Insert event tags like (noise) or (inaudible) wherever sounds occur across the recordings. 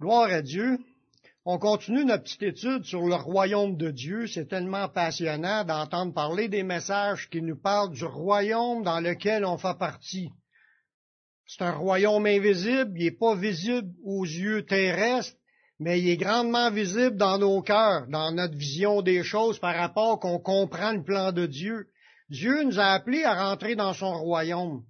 Gloire à Dieu. On continue notre petite étude sur le royaume de Dieu. C'est tellement passionnant d'entendre parler des messages qui nous parlent du royaume dans lequel on fait partie. C'est un royaume invisible, il n'est pas visible aux yeux terrestres, mais il est grandement visible dans nos cœurs, dans notre vision des choses par rapport qu'on comprend le plan de Dieu. Dieu nous a appelés à rentrer dans son royaume.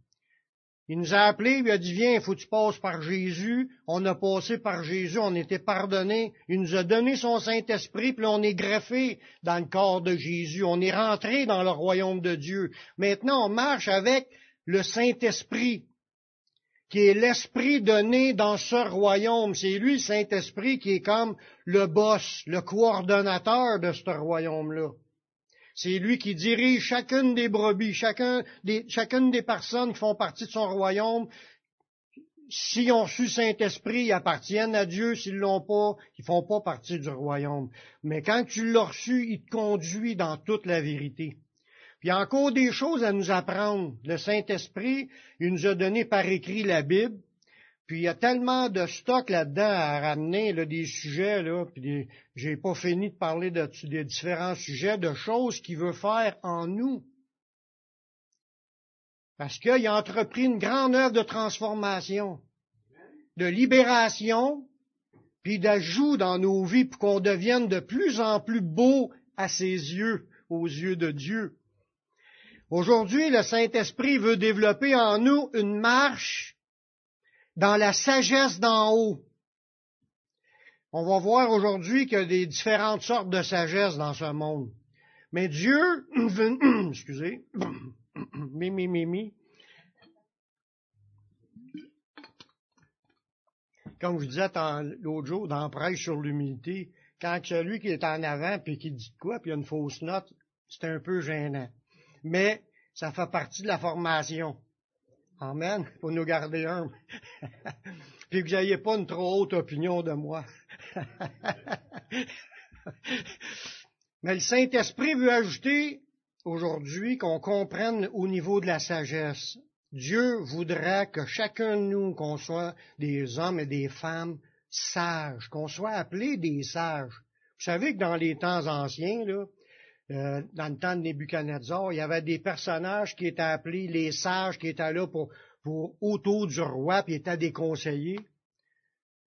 Il nous a appelés, il a dit, viens, il faut que tu passes par Jésus. On a passé par Jésus, on était pardonnés. Il nous a donné son Saint-Esprit, puis on est greffé dans le corps de Jésus. On est rentré dans le royaume de Dieu. Maintenant, on marche avec le Saint-Esprit, qui est l'Esprit donné dans ce royaume. C'est lui, le Saint-Esprit, qui est comme le boss, le coordonnateur de ce royaume-là. C'est lui qui dirige chacune des brebis, chacun des, chacune des personnes qui font partie de son royaume. S'ils ont su Saint-Esprit, ils appartiennent à Dieu. S'ils l'ont pas, ils font pas partie du royaume. Mais quand tu l'as reçu, il te conduit dans toute la vérité. Puis il y a encore des choses à nous apprendre. Le Saint-Esprit, il nous a donné par écrit la Bible. Puis il y a tellement de stock là-dedans à ramener, là, des sujets, là, puis j'ai pas fini de parler de, des différents sujets, de choses qu'il veut faire en nous. Parce qu'il a entrepris une grande œuvre de transformation, de libération, puis d'ajout dans nos vies pour qu'on devienne de plus en plus beau à ses yeux, aux yeux de Dieu. Aujourd'hui, le Saint-Esprit veut développer en nous une marche dans la sagesse d'en haut. On va voir aujourd'hui qu'il y a des différentes sortes de sagesse dans ce monde. Mais Dieu (coughs) (coughs) excusez, (coughs) mimi, mimi, comme je disais l'autre jour dans Prêche sur l'humilité, quand celui qui est en avant puis qui dit quoi, puis il y a une fausse note, c'est un peu gênant. Mais ça fait partie de la formation. Amen. Pour nous garder un. (laughs) Puis que vous n'ayez pas une trop haute opinion de moi. (laughs) Mais le Saint-Esprit veut ajouter aujourd'hui qu'on comprenne au niveau de la sagesse. Dieu voudrait que chacun de nous, qu'on soit des hommes et des femmes sages, qu'on soit appelés des sages. Vous savez que dans les temps anciens, là, euh, dans le temps de Nebuchadnezzar, il y avait des personnages qui étaient appelés les sages, qui étaient là pour, pour autour du roi, puis étaient des conseillers.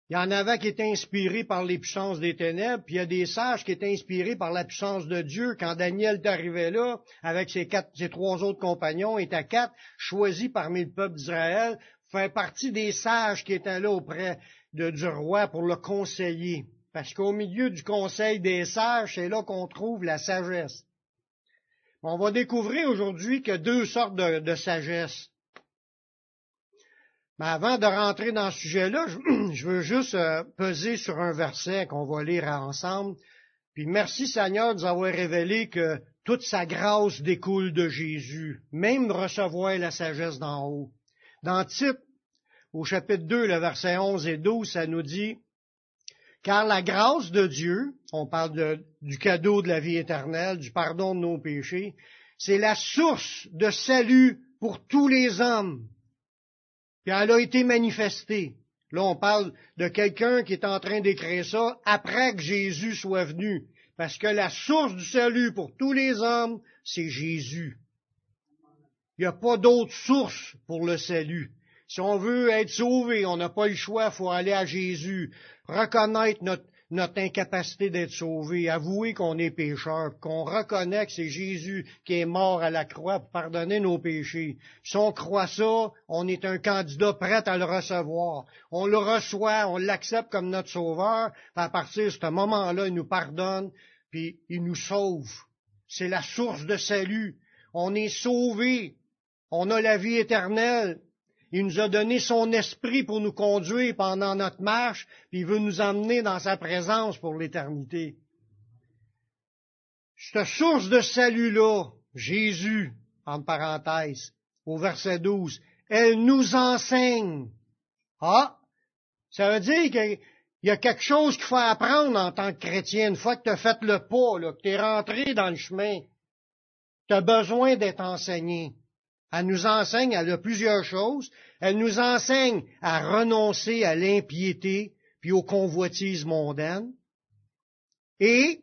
Il y en avait qui étaient inspirés par les puissances des ténèbres, puis il y a des sages qui étaient inspirés par la puissance de Dieu. Quand Daniel est arrivé là, avec ses, quatre, ses trois autres compagnons, il était quatre, choisis parmi le peuple d'Israël, fait partie des sages qui étaient là auprès de, du roi pour le conseiller. Parce qu'au milieu du conseil des sages, c'est là qu'on trouve la sagesse. On va découvrir aujourd'hui qu'il y a deux sortes de, sagesse. Mais avant de rentrer dans ce sujet-là, (clears throat) je, veux juste euh, peser sur un verset qu'on va lire ensemble. Puis merci Seigneur de nous avoir révélé que toute sa grâce découle de Jésus, même recevoir la sagesse d'en haut. Dans Tite, au chapitre 2, le verset 11 et 12, ça nous dit, car la grâce de Dieu, on parle du cadeau de la vie éternelle, du pardon de nos péchés, c'est la source de salut pour tous les hommes. Puis elle a été manifestée. Là, on parle de quelqu'un qui est en train d'écrire ça après que Jésus soit venu. Parce que la source du salut pour tous les hommes, c'est Jésus. Il n'y a pas d'autre source pour le salut. Si on veut être sauvé, on n'a pas le choix, il faut aller à Jésus, reconnaître notre, incapacité d'être sauvé, avouer qu'on est pécheur, qu'on reconnaît que c'est Jésus qui est mort à la croix pour pardonner nos péchés. Si on croit ça, on est un candidat prêt à le recevoir. On le reçoit, on l'accepte comme notre sauveur, à partir de ce moment-là, il nous pardonne, puis il nous sauve. C'est la source de salut. On est sauvé. On a la vie éternelle. Il nous a donné son esprit pour nous conduire pendant notre marche, puis il veut nous emmener dans sa présence pour l'éternité. Cette source de salut-là, Jésus, en parenthèse, au verset 12, elle nous enseigne. Ah, ça veut dire qu'il y a quelque chose qu'il faut apprendre en tant que chrétien. Une fois que tu as fait le pas, là, que tu es rentré dans le chemin, tu as besoin d'être enseigné. Elle nous enseigne, elle a plusieurs choses. Elle nous enseigne à renoncer à l'impiété, puis aux convoitises mondaines, et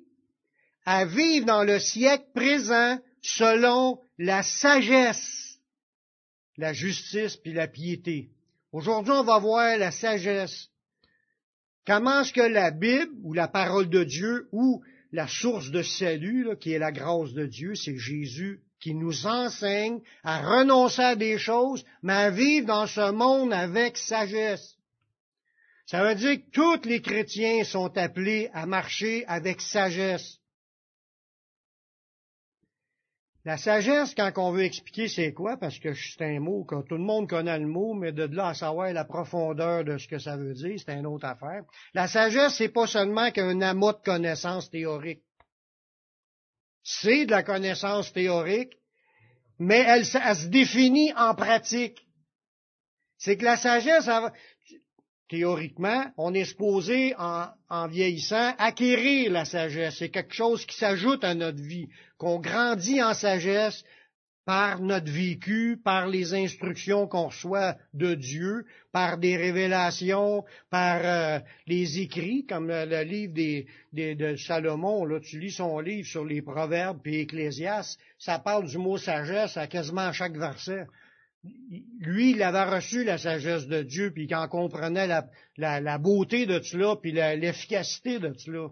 à vivre dans le siècle présent selon la sagesse, la justice puis la piété. Aujourd'hui, on va voir la sagesse. Comment est-ce que la Bible ou la parole de Dieu ou la source de salut, qui est la grâce de Dieu, c'est Jésus qui nous enseigne à renoncer à des choses, mais à vivre dans ce monde avec sagesse. Ça veut dire que tous les chrétiens sont appelés à marcher avec sagesse. La sagesse, quand on veut expliquer c'est quoi, parce que c'est un mot que tout le monde connaît le mot, mais de là à savoir la profondeur de ce que ça veut dire, c'est une autre affaire. La sagesse, c'est pas seulement qu'un amas de connaissances théoriques. C'est de la connaissance théorique, mais elle, se définit en pratique. C'est que la sagesse, théoriquement, on est supposé, en, vieillissant, acquérir la sagesse. C'est quelque chose qui s'ajoute à notre vie, qu'on grandit en sagesse par notre vécu, par les instructions qu'on reçoit de Dieu, par des révélations, par euh, les écrits, comme le, livre des, de Salomon. Là, tu lis son livre sur les proverbes et Ecclésias, ça parle du mot sagesse à quasiment chaque verset lui, il avait reçu la sagesse de Dieu, puis il en comprenait la, beauté de cela, puis l'efficacité de cela.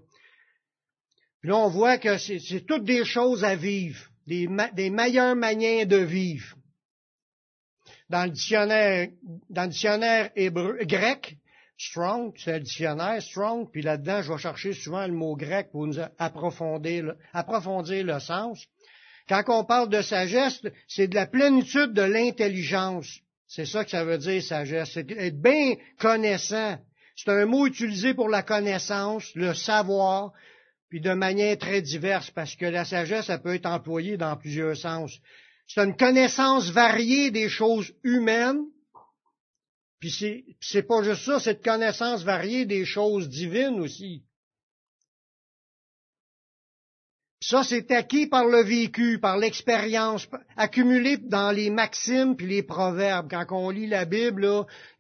Puis là, on voit que c'est toutes des choses à vivre, des, meilleures manières de vivre. Dans le dictionnaire, grec, strong, c'est le dictionnaire strong, puis là-dedans, je vais chercher souvent le mot grec pour nous approfondir, approfondir le sens. Quand on parle de sagesse, c'est de la plénitude de l'intelligence. C'est ça que ça veut dire, sagesse. C'est être bien connaissant. C'est un mot utilisé pour la connaissance, le savoir, puis de manière très diverse, parce que la sagesse, ça peut être employée dans plusieurs sens. C'est une connaissance variée des choses humaines, puis c'est, c'est pas juste ça, c'est une connaissance variée des choses divines aussi. Ça, c'est acquis par le vécu, par l'expérience, accumulé dans les maximes puis les proverbes. Quand on lit la Bible,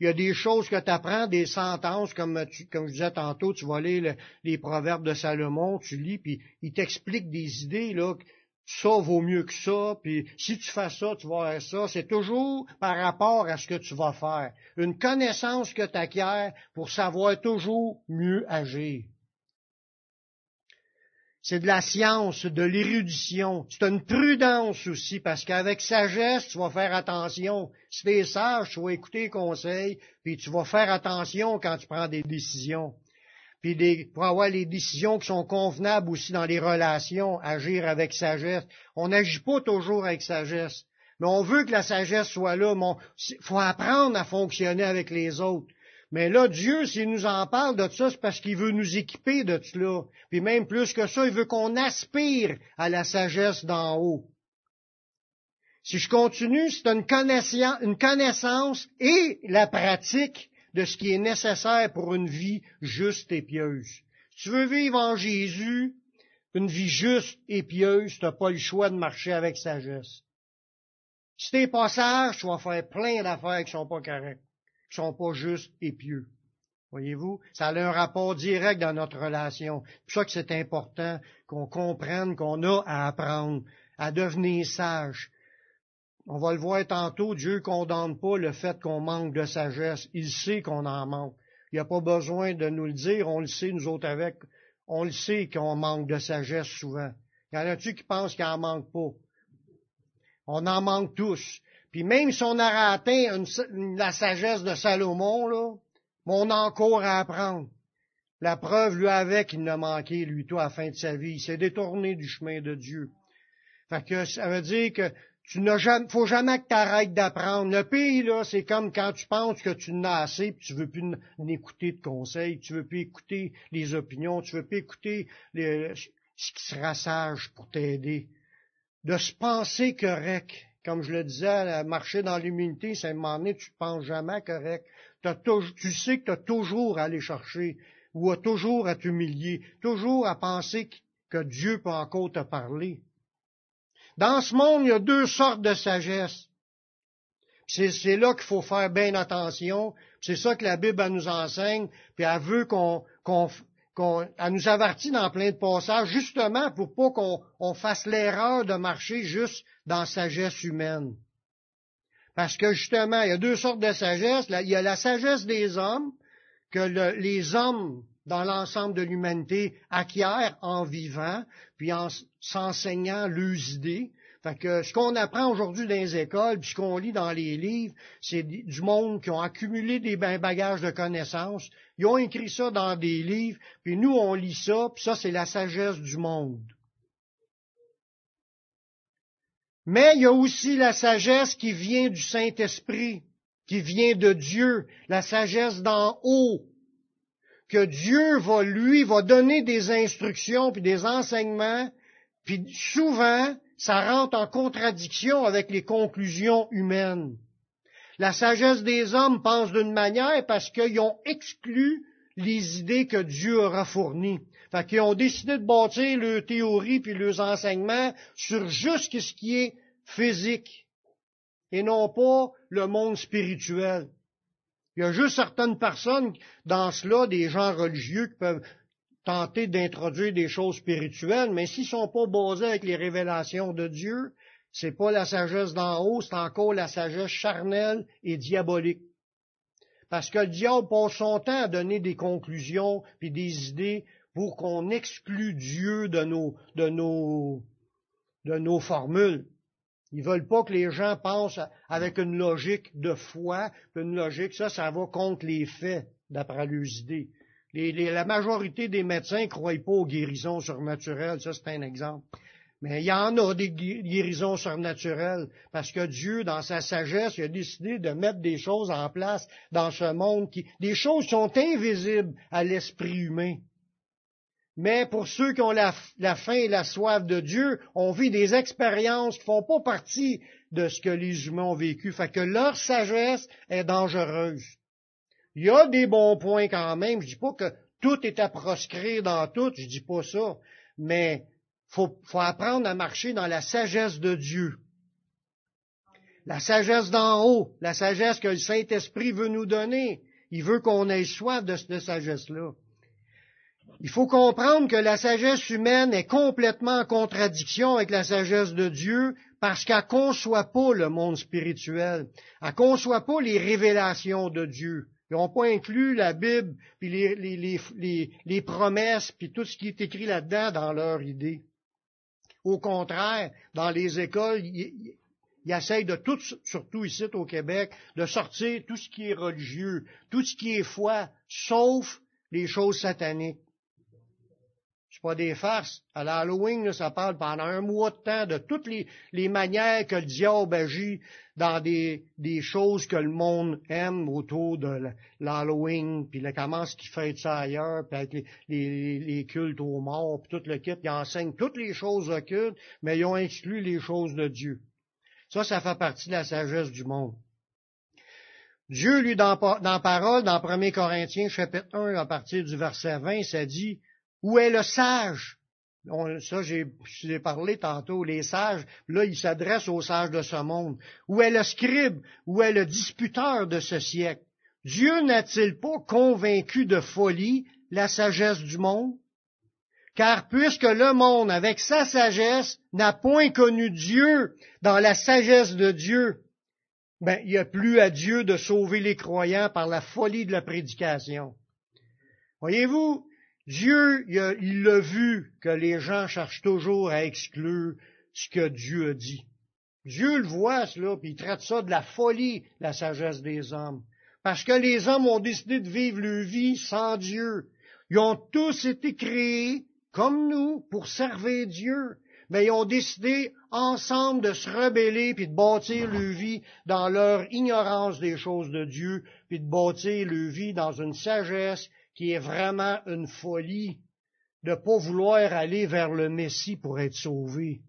il y a des choses que tu apprends, des sentences, comme, comme je disais tantôt, tu vas lire les proverbes de Salomon, tu lis, puis il t'explique des idées, là, ça vaut mieux que ça, puis si tu fais ça, tu vas faire ça. C'est toujours par rapport à ce que tu vas faire. Une connaissance que tu acquiers pour savoir toujours mieux agir. C'est de la science, de l'érudition. C'est une prudence aussi, parce qu'avec sagesse, tu vas faire attention. Si tu es sage, tu vas écouter les conseils, puis tu vas faire attention quand tu prends des décisions. Puis des, pour avoir les décisions qui sont convenables aussi dans les relations, agir avec sagesse. On n'agit pas toujours avec sagesse. Mais on veut que la sagesse soit là. Il faut apprendre à fonctionner avec les autres. Mais là, Dieu, s'il nous en parle de ça, c'est parce qu'il veut nous équiper de cela. Puis même plus que ça, il veut qu'on aspire à la sagesse d'en haut. Si je continue, c'est une connaissance, et la pratique de ce qui est nécessaire pour une vie juste et pieuse. Si tu veux vivre en Jésus, une vie juste et pieuse, tu n'as pas le choix de marcher avec sagesse. Si t'es pas sage, tu vas faire plein d'affaires qui sont pas correctes sont pas justes et pieux. Voyez-vous, ça a un rapport direct dans notre relation. C'est pour ça que c'est important qu'on comprenne qu'on a à apprendre, à devenir sage. On va le voir tantôt, Dieu condamne pas le fait qu'on manque de sagesse. Il sait qu'on en manque. Il n'y a pas besoin de nous le dire, on le sait, nous autres avec. On le sait qu'on manque de sagesse souvent. Y en a-tu qui pensent qu'il n'en manque pas? On en manque tous. Puis même si on a atteint la sagesse de Salomon, là, on a encore à apprendre. La preuve lui avait qu'il n'a manqué, lui, tout, à la fin de sa vie. Il s'est détourné du chemin de Dieu. Fait que ça veut dire que tu n'as faut jamais que tu arrêtes d'apprendre. Le pays, là, c'est comme quand tu penses que tu n'as assez, puis tu veux plus écouter de conseils, tu veux plus écouter les opinions, tu veux plus écouter ce qui sera sage pour t'aider. De se penser correct comme je le disais, marcher dans l'immunité, c'est un moment donné, tu ne penses jamais correct. tu sais que tu as toujours à aller chercher, ou à toujours à t'humilier, toujours à penser que Dieu peut encore te parler. Dans ce monde, il y a deux sortes de sagesse. C'est là qu'il faut faire bien attention. C'est ça que la Bible nous enseigne. Puis elle veut qu'on, elle nous avertit dans plein de passages, justement pour pas qu'on fasse l'erreur de marcher juste dans sagesse humaine. Parce que justement, il y a deux sortes de sagesse. Il y a la sagesse des hommes, que les hommes dans l'ensemble de l'humanité acquièrent en vivant, puis en s'enseignant leurs idées. Fait que ce qu'on apprend aujourd'hui dans les écoles, puis ce qu'on lit dans les livres, c'est du monde qui ont accumulé des bagages de connaissances. Ils ont écrit ça dans des livres, puis nous, on lit ça, puis ça, c'est la sagesse du monde. Mais il y a aussi la sagesse qui vient du Saint-Esprit, qui vient de Dieu, la sagesse d'en haut, que Dieu va, lui, va donner des instructions puis des enseignements, puis souvent, ça rentre en contradiction avec les conclusions humaines. La sagesse des hommes pense d'une manière parce qu'ils ont exclu les idées que Dieu aura fournies. Fait qu'ils ont décidé de bâtir leurs théories puis leurs enseignements sur juste ce qui est physique et non pas le monde spirituel. Il y a juste certaines personnes dans cela, des gens religieux, qui peuvent tenter d'introduire des choses spirituelles, mais s'ils sont pas basés avec les révélations de Dieu, c'est pas la sagesse d'en haut, c'est encore la sagesse charnelle et diabolique. Parce que le diable passe son temps à donner des conclusions puis des idées pour qu'on exclue Dieu de nos formules. Ils veulent pas que les gens pensent avec une logique de foi, une logique, ça, ça va contre les faits, d'après leurs idées la majorité des médecins ne croient pas aux guérisons surnaturelles. Ça, c'est un exemple. Mais il y en a des guérisons surnaturelles parce que Dieu, dans sa sagesse, a décidé de mettre des choses en place dans ce monde qui, des choses sont invisibles à l'esprit humain. Mais pour ceux qui ont la, la, faim et la soif de Dieu, on vit des expériences qui font pas partie de ce que les humains ont vécu. Fait que leur sagesse est dangereuse. Il y a des bons points quand même. Je dis pas que tout est à proscrire dans tout, je dis pas ça. Mais faut, faut apprendre à marcher dans la sagesse de Dieu. La sagesse d'en haut, la sagesse que le Saint-Esprit veut nous donner. Il veut qu'on ait soif de cette sagesse-là. Il faut comprendre que la sagesse humaine est complètement en contradiction avec la sagesse de Dieu parce qu'elle conçoit pas le monde spirituel. Elle conçoit pas les révélations de Dieu. Ils n'ont pas inclus la Bible, puis les, promesses, puis tout ce qui est écrit là-dedans dans leur idée. Au contraire, dans les écoles, ils, ils essayent de tout, surtout ici au Québec, de sortir tout ce qui est religieux, tout ce qui est foi, sauf les choses sataniques pas des farces. À l'Halloween, ça parle pendant un mois de temps de toutes les, les manières que le diable agit dans des, des, choses que le monde aime autour de l'Halloween, puis le, comment ce qu'il fait ça ailleurs, puis avec les, les, les, cultes aux morts, puis tout le kit, ils enseignent toutes les choses occultes, mais ils ont exclu les choses de Dieu. Ça, ça fait partie de la sagesse du monde. Dieu, lui, dans, dans parole, dans 1 Corinthiens, chapitre 1, à partir du verset 20, ça dit, où est le sage? ça, j'ai parlé tantôt, les sages, là, ils s'adressent aux sages de ce monde. Où est le scribe? Où est le disputeur de ce siècle? Dieu n'a-t-il pas convaincu de folie la sagesse du monde? Car puisque le monde, avec sa sagesse, n'a point connu Dieu dans la sagesse de Dieu, ben, il n'y a plus à Dieu de sauver les croyants par la folie de la prédication. Voyez-vous, Dieu, il l'a vu que les gens cherchent toujours à exclure ce que Dieu a dit. Dieu le voit, cela, puis il traite ça de la folie, la sagesse des hommes. Parce que les hommes ont décidé de vivre leur vie sans Dieu. Ils ont tous été créés, comme nous, pour servir Dieu. Mais ils ont décidé ensemble de se rebeller puis de bâtir leur vie dans leur ignorance des choses de Dieu, puis de bâtir leur vie dans une sagesse qui est vraiment une folie de ne pas vouloir aller vers le Messie pour être sauvé.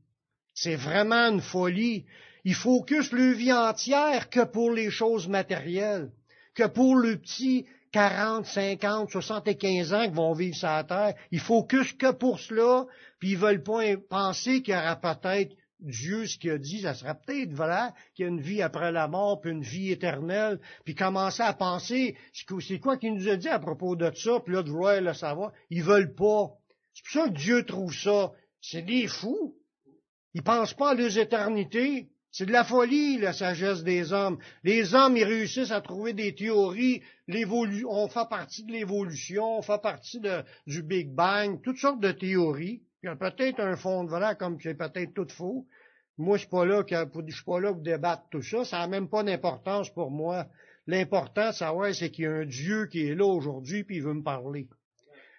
C'est vraiment une folie. Il focus le vie entière que pour les choses matérielles, que pour le petit 40, 50, 75 ans qui vont vivre sur la terre. Il focus que pour cela, puis ils veulent pas penser qu'il y aura peut-être Dieu ce qu'il a dit, ça serait peut-être vrai qu'il y a une vie après la mort, puis une vie éternelle, puis commencer à penser, c'est quoi qu'il nous a dit à propos de ça, puis là, de vouloir le savoir. Ils veulent pas. C'est pour ça que Dieu trouve ça. C'est des fous. Ils pensent pas à leurs éternités. C'est de la folie, la sagesse des hommes. Les hommes, ils réussissent à trouver des théories. On fait partie de l'évolution, on fait partie du Big Bang, toutes sortes de théories. Il y a peut-être un fond de vrai, comme c'est peut-être tout faux. Moi, je suis pas là, je suis pas là pour débattre tout ça. Ça n'a même pas d'importance pour moi. L'important, c'est qu'il y a un Dieu qui est là aujourd'hui, puis il veut me parler.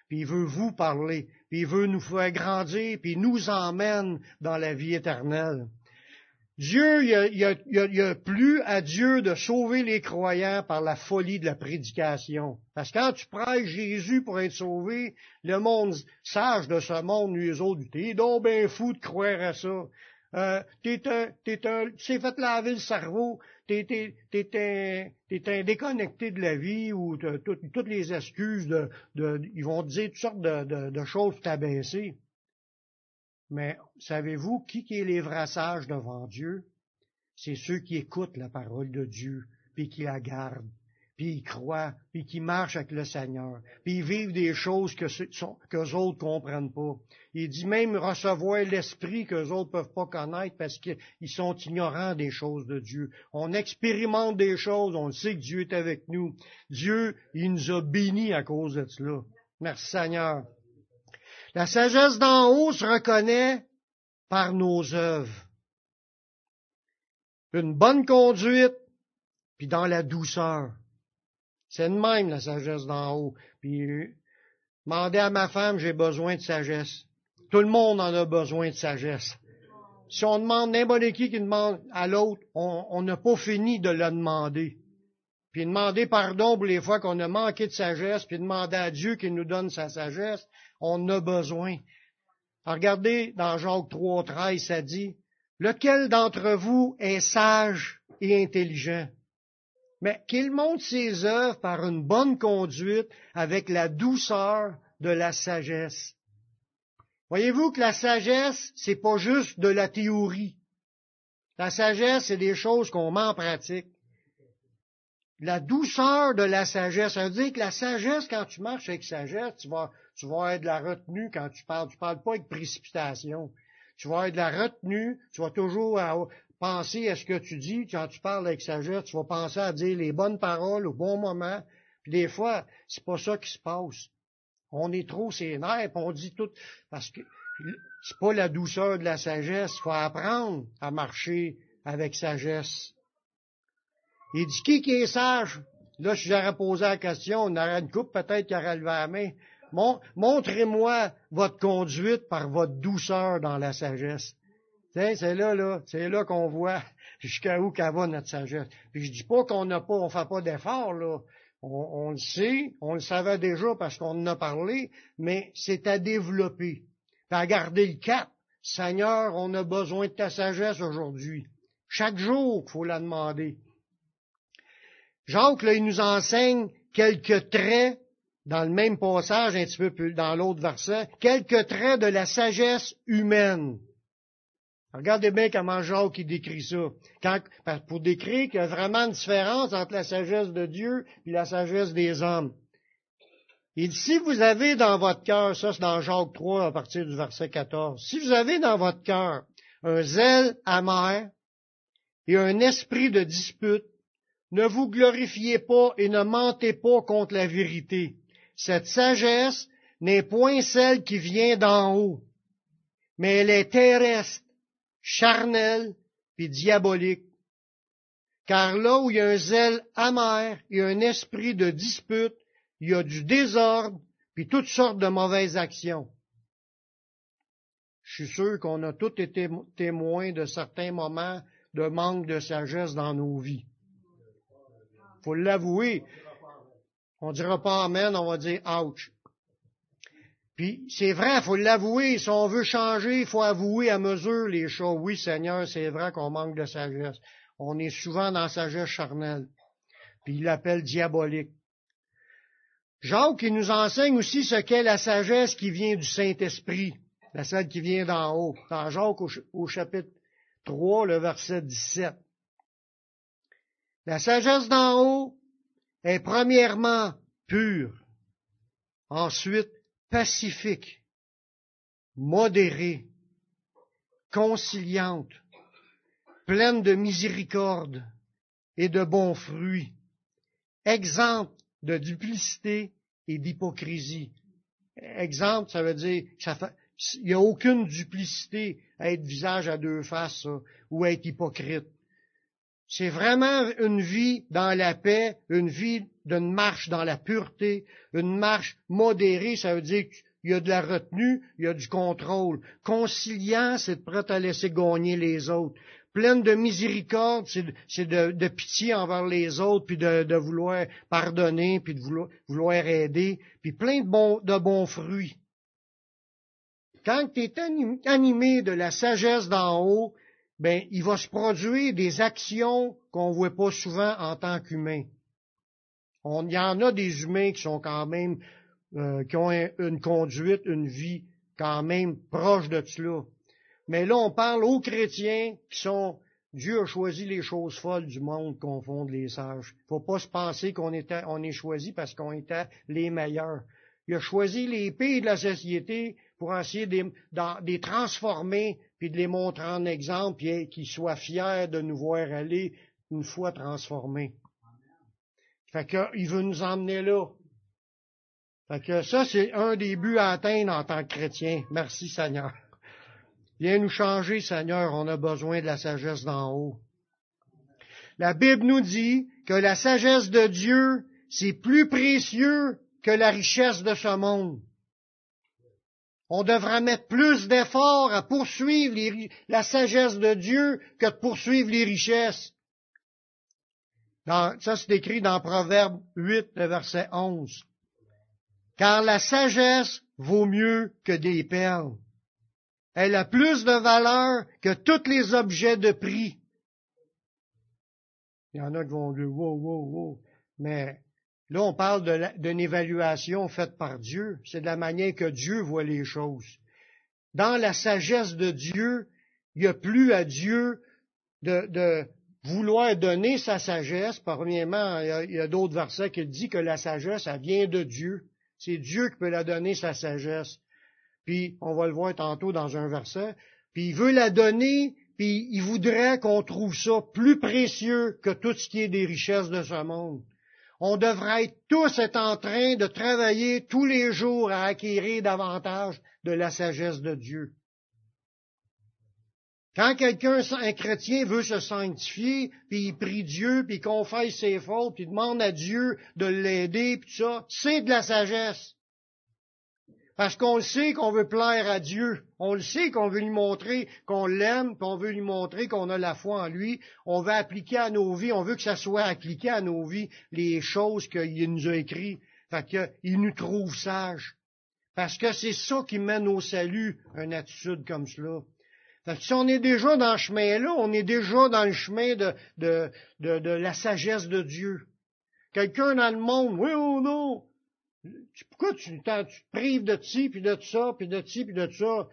Puis il veut vous parler. Puis il veut nous faire grandir, puis nous emmène dans la vie éternelle. Dieu, il y, a, plus à Dieu de sauver les croyants par la folie de la prédication. Parce que quand tu prêches Jésus pour être sauvé, le monde sage de ce monde, les autres, t'es donc bien fou de croire à ça. Euh, t'es un, t'es un, t'es fait laver le cerveau, t'es, t'es, t'es, un, un déconnecté de la vie ou toutes les excuses de, de, ils vont te dire toutes sortes de, de, de choses t'abaisser. Mais savez-vous qui, est les vrais sages devant Dieu? C'est ceux qui écoutent la parole de Dieu, puis qui la gardent, puis ils croient, puis qui marchent avec le Seigneur, puis ils vivent des choses que qu'eux autres comprennent pas. Il dit même recevoir l'esprit qu'eux autres peuvent pas connaître parce qu'ils sont ignorants des choses de Dieu. On expérimente des choses, on sait que Dieu est avec nous. Dieu, il nous a bénis à cause de cela. Merci Seigneur. La sagesse d'en haut se reconnaît par nos œuvres. Une bonne conduite, puis dans la douceur. C'est de même la sagesse d'en haut. Puis demander à ma femme, j'ai besoin de sagesse. Tout le monde en a besoin de sagesse. Si on demande n'importe qui qui demande à l'autre, on n'a pas fini de le demander. Puis demander pardon pour les fois qu'on a manqué de sagesse, puis demander à Dieu qu'il nous donne sa sagesse, on a besoin. regardez, dans Jacques 3, 13, ça dit, lequel d'entre vous est sage et intelligent? Mais qu'il montre ses œuvres par une bonne conduite avec la douceur de la sagesse. Voyez-vous que la sagesse, c'est pas juste de la théorie. La sagesse, c'est des choses qu'on met en pratique. La douceur de la sagesse, ça veut dire que la sagesse, quand tu marches avec sagesse, tu vas, tu vas avoir de la retenue quand tu parles. Tu parles pas avec précipitation. Tu vas avoir de la retenue. Tu vas toujours penser à ce que tu dis. Quand tu parles avec sagesse, tu vas penser à dire les bonnes paroles au bon moment. Puis des fois, c'est pas ça qui se passe. On est trop sénère, on dit tout. Parce que c'est pas la douceur de la sagesse. Il faut apprendre à marcher avec sagesse. Il dit qui qui est sage? Là, si j'aurais posé la question, on aurait une coupe peut-être qui aurait levé la main. Montrez-moi votre conduite par votre douceur dans la sagesse. C'est là, là, c'est là qu'on voit (laughs) jusqu'à où qu'elle va notre sagesse. Puis je dis pas qu'on n'a pas, on fait pas d'effort, là. On, le sait, on le savait déjà parce qu'on en a parlé, mais c'est à développer. à garder le cap. Seigneur, on a besoin de ta sagesse aujourd'hui. Chaque jour, il faut la demander. Jacques, là, il nous enseigne quelques traits dans le même passage, un petit peu plus dans l'autre verset, quelques traits de la sagesse humaine. Regardez bien comment Jacques il décrit ça. pour décrire qu'il y a vraiment une différence entre la sagesse de Dieu et la sagesse des hommes. Il dit, si vous avez dans votre cœur, ça c'est dans Jacques 3 à partir du verset 14, si vous avez dans votre cœur un zèle amer et un esprit de dispute, ne vous glorifiez pas et ne mentez pas contre la vérité. Cette sagesse n'est point celle qui vient d'en haut, mais elle est terrestre, charnelle et diabolique. Car là où il y a un zèle amer et un esprit de dispute, il y a du désordre puis toutes sortes de mauvaises actions. Je suis sûr qu'on a tous été témoins de certains moments de manque de sagesse dans nos vies. Faut l'avouer. On dira pas Amen, on va dire ouch. Puis c'est vrai, faut l'avouer. Si on veut changer, il faut avouer à mesure les choses. Oui, Seigneur, c'est vrai qu'on manque de sagesse. On est souvent dans la sagesse charnelle. Puis il l'appelle diabolique. Jacques, il nous enseigne aussi ce qu'est la sagesse qui vient du Saint-Esprit, la celle qui vient d'en haut. Dans Jacques au, chapitre 3, le verset 17. La sagesse d'en haut est premièrement pure, ensuite pacifique, modérée, conciliante, pleine de miséricorde et de bons fruits, exempte de duplicité et d'hypocrisie. Exemple, ça veut dire, il n'y a aucune duplicité à être visage à deux faces ou à être hypocrite. C'est vraiment une vie dans la paix, une vie d'une marche dans la pureté, une marche modérée, ça veut dire qu'il y a de la retenue, il y a du contrôle. Conciliant, c'est prêt à laisser gagner les autres. Pleine de miséricorde, c'est de, pitié envers les autres, puis de, vouloir pardonner, puis de vouloir, aider, puis plein de bons, de bons fruits. Quand tu es animé de la sagesse d'en haut, ben, il va se produire des actions qu'on ne voit pas souvent en tant qu'humain. Il y en a des humains qui sont quand même, euh, qui ont une conduite, une vie quand même proche de cela. Mais là, on parle aux chrétiens qui sont Dieu a choisi les choses folles du monde, confondre les sages. Il ne faut pas se penser qu'on on est choisi parce qu'on était les meilleurs. Il a choisi les pays de la société pour essayer de, les transformer, puis de les montrer en exemple, et qu'ils soient fiers de nous voir aller une fois transformés. Fait qu'il veut nous emmener là. Fait que ça, c'est un des buts à atteindre en tant que chrétien. Merci Seigneur. Viens nous changer, Seigneur, on a besoin de la sagesse d'en haut. La Bible nous dit que la sagesse de Dieu, c'est plus précieux que la richesse de ce monde. On devra mettre plus d'efforts à poursuivre la sagesse de Dieu que de poursuivre les richesses. ça, c'est écrit dans Proverbe 8, verset 11. Car la sagesse vaut mieux que des perles. Elle a plus de valeur que tous les objets de prix. Il y en a qui vont dire, wow, wow, wow. Mais là, on parle d'une évaluation faite par Dieu. C'est de la manière que Dieu voit les choses. Dans la sagesse de Dieu, il n'y a plus à Dieu de, vouloir donner sa sagesse. Premièrement, il y a, a d'autres versets qui disent que la sagesse, elle vient de Dieu. C'est Dieu qui peut la donner, sa sagesse puis on va le voir tantôt dans un verset, puis il veut la donner, puis il voudrait qu'on trouve ça plus précieux que tout ce qui est des richesses de ce monde. On devrait tous être en train de travailler tous les jours à acquérir davantage de la sagesse de Dieu. Quand quelqu'un, un chrétien, veut se sanctifier, puis il prie Dieu, puis il confesse ses fautes, puis il demande à Dieu de l'aider, puis tout ça, c'est de la sagesse. Parce qu'on le sait qu'on veut plaire à Dieu. On le sait qu'on veut lui montrer qu'on l'aime, qu'on veut lui montrer qu'on a la foi en lui. On veut appliquer à nos vies, on veut que ça soit appliqué à nos vies les choses qu'il nous a écrites. Fait qu'il nous trouve sages. Parce que c'est ça qui mène au salut, une attitude comme cela. Fait que si on est déjà dans ce chemin-là, on est déjà dans le chemin de, de, de, de la sagesse de Dieu. Quelqu'un dans le monde, oui ou non, pourquoi tu, te prives de ci, puis de ça, puis de ci, puis de ça?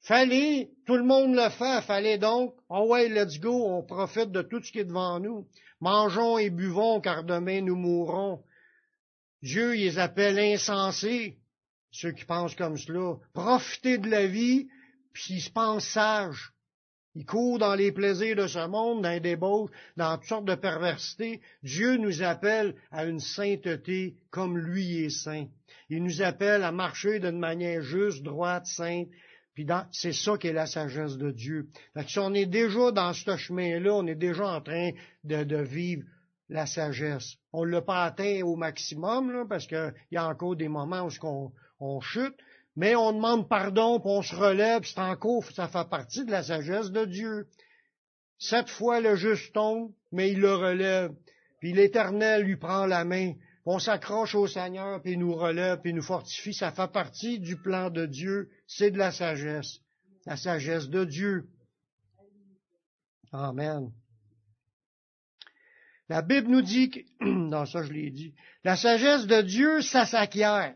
Fallait, tout le monde le fait, fallait donc, oh ouais, let's go, on profite de tout ce qui est devant nous. Mangeons et buvons, car demain nous mourrons. Dieu les appelle insensés, ceux qui pensent comme cela. Profitez de la vie, puis ils se pensent sages. Il court dans les plaisirs de ce monde, dans les débauches, dans toutes sortes de perversités. Dieu nous appelle à une sainteté comme lui est saint. Il nous appelle à marcher d'une manière juste, droite, sainte. Puis c'est ça qui est la sagesse de Dieu. si on est déjà dans ce chemin-là, on est déjà en train de, vivre la sagesse. On ne l'a pas atteint au maximum, là, parce qu'il y a encore des moments où on chute, mais on demande pardon, puis on se relève, c'est encore, ça fait partie de la sagesse de Dieu. Cette fois, le juste tombe, mais il le relève. Puis l'Éternel lui prend la main. On s'accroche au Seigneur, puis il nous relève, puis il nous fortifie. Ça fait partie du plan de Dieu. C'est de la sagesse. La sagesse de Dieu. Amen. La Bible nous dit que, (clears throat) non, ça je l'ai dit, la sagesse de Dieu, ça s'acquiert.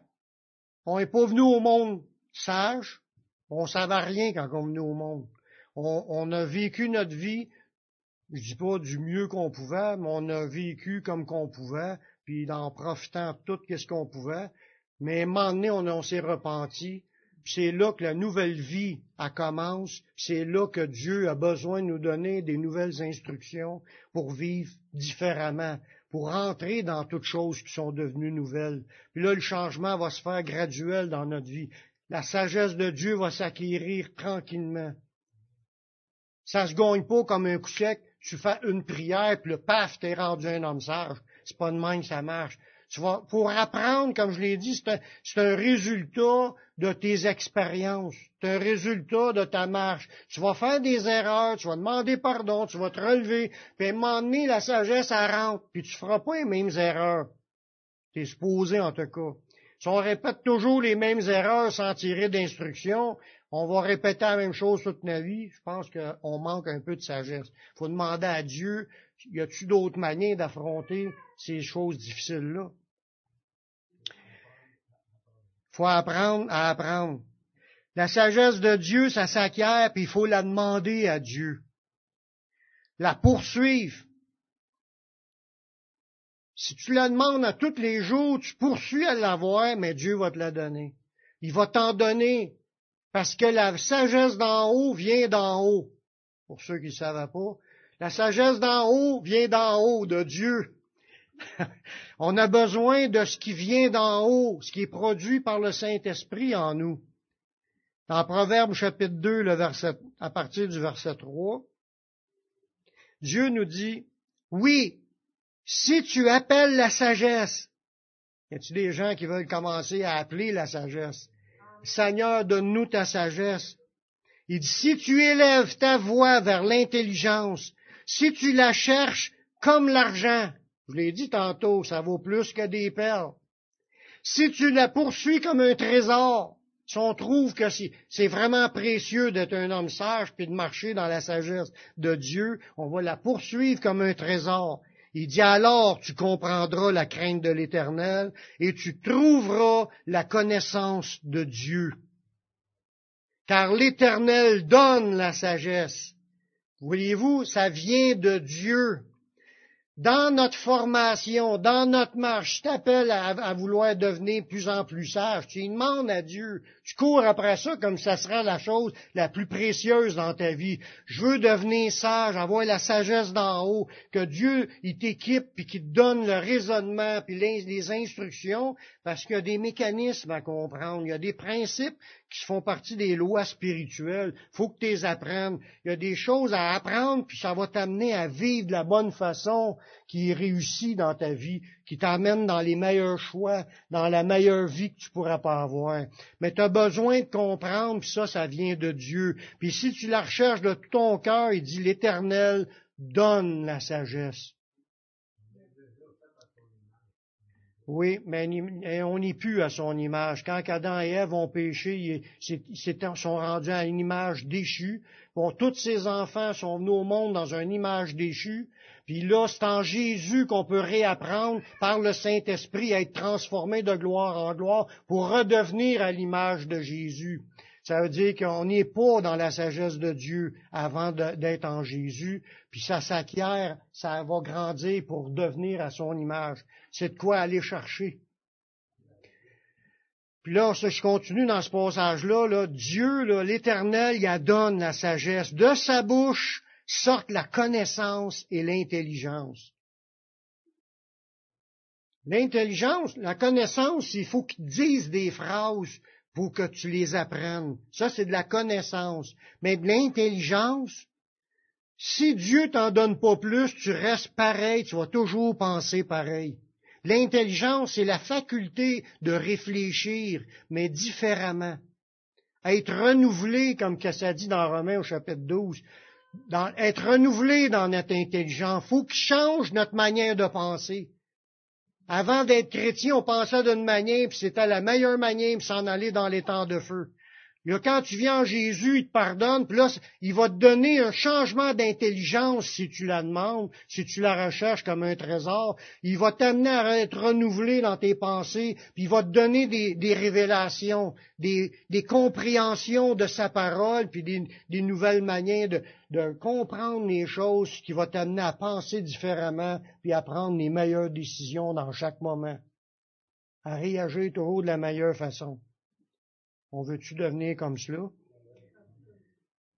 On n'est pas venu au monde sage. On ne savait rien quand on est venu au monde. on, a vécu notre vie, je dis pas du mieux qu'on pouvait, mais on a vécu comme qu'on pouvait, puis en profitant tout ce qu'on pouvait. Mais à un moment donné, on, s'est repenti, c'est là que la nouvelle vie a commence, c'est là que Dieu a besoin de nous donner des nouvelles instructions pour vivre différemment, pour entrer dans toutes choses qui sont devenues nouvelles. Puis là, le changement va se faire graduel dans notre vie. La sagesse de Dieu va s'acquérir tranquillement. Ça se gagne pas comme un coup sec. Tu fais une prière, puis le paf, t'es rendu un homme sage. C'est pas de même que ça marche. Tu vas, pour apprendre, comme je l'ai dit, c'est un, résultat de tes expériences. C'est un résultat de ta marche. Tu vas faire des erreurs, tu vas demander pardon, tu vas te relever, puis à un moment la sagesse, elle rentre, puis tu feras pas les mêmes erreurs. T'es supposé, en tout cas. Si on répète toujours les mêmes erreurs sans tirer d'instructions, on va répéter la même chose toute notre vie. Je pense qu'on manque un peu de sagesse. Il faut demander à Dieu, y a-t-il d'autres manières d'affronter ces choses difficiles-là? Il faut apprendre à apprendre. La sagesse de Dieu, ça s'acquiert, puis il faut la demander à Dieu. La poursuivre. Si tu la demandes à tous les jours, tu poursuis à l'avoir, mais Dieu va te la donner. Il va t'en donner parce que la sagesse d'en haut vient d'en haut. Pour ceux qui ne savaient pas, la sagesse d'en haut vient d'en haut, de Dieu. (laughs) On a besoin de ce qui vient d'en haut, ce qui est produit par le Saint-Esprit en nous. Dans Proverbe chapitre 2, le verset, à partir du verset 3, Dieu nous dit, oui, si tu appelles la sagesse, y a-t-il des gens qui veulent commencer à appeler la sagesse? Seigneur, donne-nous ta sagesse. Il dit, si tu élèves ta voix vers l'intelligence, si tu la cherches comme l'argent, je l'ai dit tantôt, ça vaut plus que des perles. Si tu la poursuis comme un trésor, si on trouve que c'est vraiment précieux d'être un homme sage puis de marcher dans la sagesse de Dieu, on va la poursuivre comme un trésor. Il dit alors tu comprendras la crainte de l'Éternel et tu trouveras la connaissance de Dieu. Car l'Éternel donne la sagesse. Voyez-vous, ça vient de Dieu dans notre formation, dans notre marche, je t'appelle à, vouloir devenir plus en plus sage. Tu demandes à Dieu. Tu cours après ça comme ça sera la chose la plus précieuse dans ta vie. Je veux devenir sage, avoir la sagesse d'en haut, que Dieu, il t'équipe puis qu'il te donne le raisonnement puis les, instructions parce qu'il y a des mécanismes à comprendre. Il y a des principes qui font partie des lois spirituelles. faut que tu les apprennes. Il y a des choses à apprendre, puis ça va t'amener à vivre de la bonne façon qui réussit dans ta vie, qui t'amène dans les meilleurs choix, dans la meilleure vie que tu pourras pas avoir. Mais tu as besoin de comprendre, puis ça, ça vient de Dieu. Puis si tu la recherches de tout ton cœur, il dit l'Éternel donne la sagesse. Oui, mais on n'est plus à son image. Quand Adam et Ève ont péché, ils sont rendus à une image déchue. Bon, tous ses enfants sont venus au monde dans une image déchue. Puis là, c'est en Jésus qu'on peut réapprendre par le Saint-Esprit à être transformé de gloire en gloire pour redevenir à l'image de Jésus. Ça veut dire qu'on n'est pas dans la sagesse de Dieu avant d'être en Jésus, puis ça s'acquiert, ça va grandir pour devenir à son image. C'est de quoi aller chercher. Puis là, je continue dans ce passage-là, là, Dieu, l'Éternel, il donne la sagesse. De sa bouche sortent la connaissance et l'intelligence. L'intelligence, la connaissance, il faut qu'ils disent des phrases pour que tu les apprennes. Ça, c'est de la connaissance. Mais de l'intelligence, si Dieu t'en donne pas plus, tu restes pareil, tu vas toujours penser pareil. L'intelligence, c'est la faculté de réfléchir, mais différemment. Être renouvelé, comme que ça dit dans Romains au chapitre 12, être renouvelé dans notre intelligence. faut qu'il change notre manière de penser. Avant d'être chrétien, on pensait d'une manière, puis c'était la meilleure manière, puis s'en aller dans les temps de feu. Quand tu viens en Jésus, il te pardonne, puis là, il va te donner un changement d'intelligence si tu la demandes, si tu la recherches comme un trésor. Il va t'amener à être renouvelé dans tes pensées, puis il va te donner des, révélations, des, compréhensions de sa parole, puis des, nouvelles manières de, de, comprendre les choses qui va t'amener à penser différemment, puis à prendre les meilleures décisions dans chaque moment, à réagir toujours de la meilleure façon. On veut-tu devenir comme cela?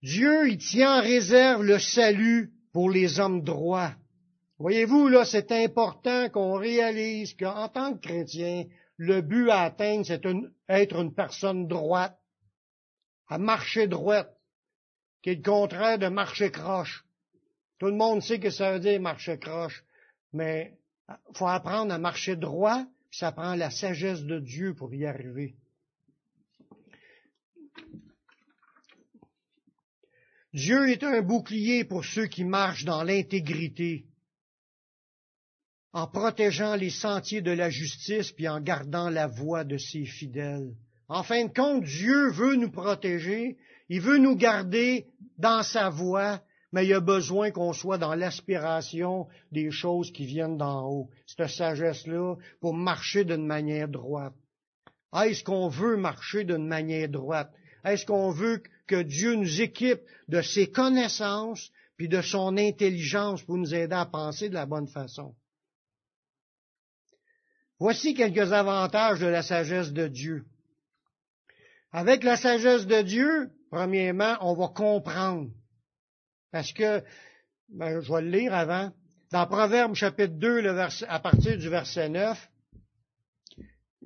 Dieu, il tient en réserve le salut pour les hommes droits. Voyez-vous, là, c'est important qu'on réalise qu'en tant que chrétien, le but à atteindre, c'est être une personne droite, à marcher droite, qui est le contraire de marcher croche. Tout le monde sait que ça veut dire marcher croche, mais faut apprendre à marcher droit, puis ça prend la sagesse de Dieu pour y arriver. Dieu est un bouclier pour ceux qui marchent dans l'intégrité, en protégeant les sentiers de la justice puis en gardant la voie de ses fidèles. En fin de compte, Dieu veut nous protéger, il veut nous garder dans sa voie, mais il a besoin qu'on soit dans l'aspiration des choses qui viennent d'en haut, cette sagesse-là, pour marcher d'une manière droite. Est-ce qu'on veut marcher d'une manière droite? Est-ce qu'on veut que Dieu nous équipe de ses connaissances puis de son intelligence pour nous aider à penser de la bonne façon. Voici quelques avantages de la sagesse de Dieu. Avec la sagesse de Dieu, premièrement, on va comprendre. Parce que, ben, je vais le lire avant, dans Proverbe chapitre 2, à partir du verset 9,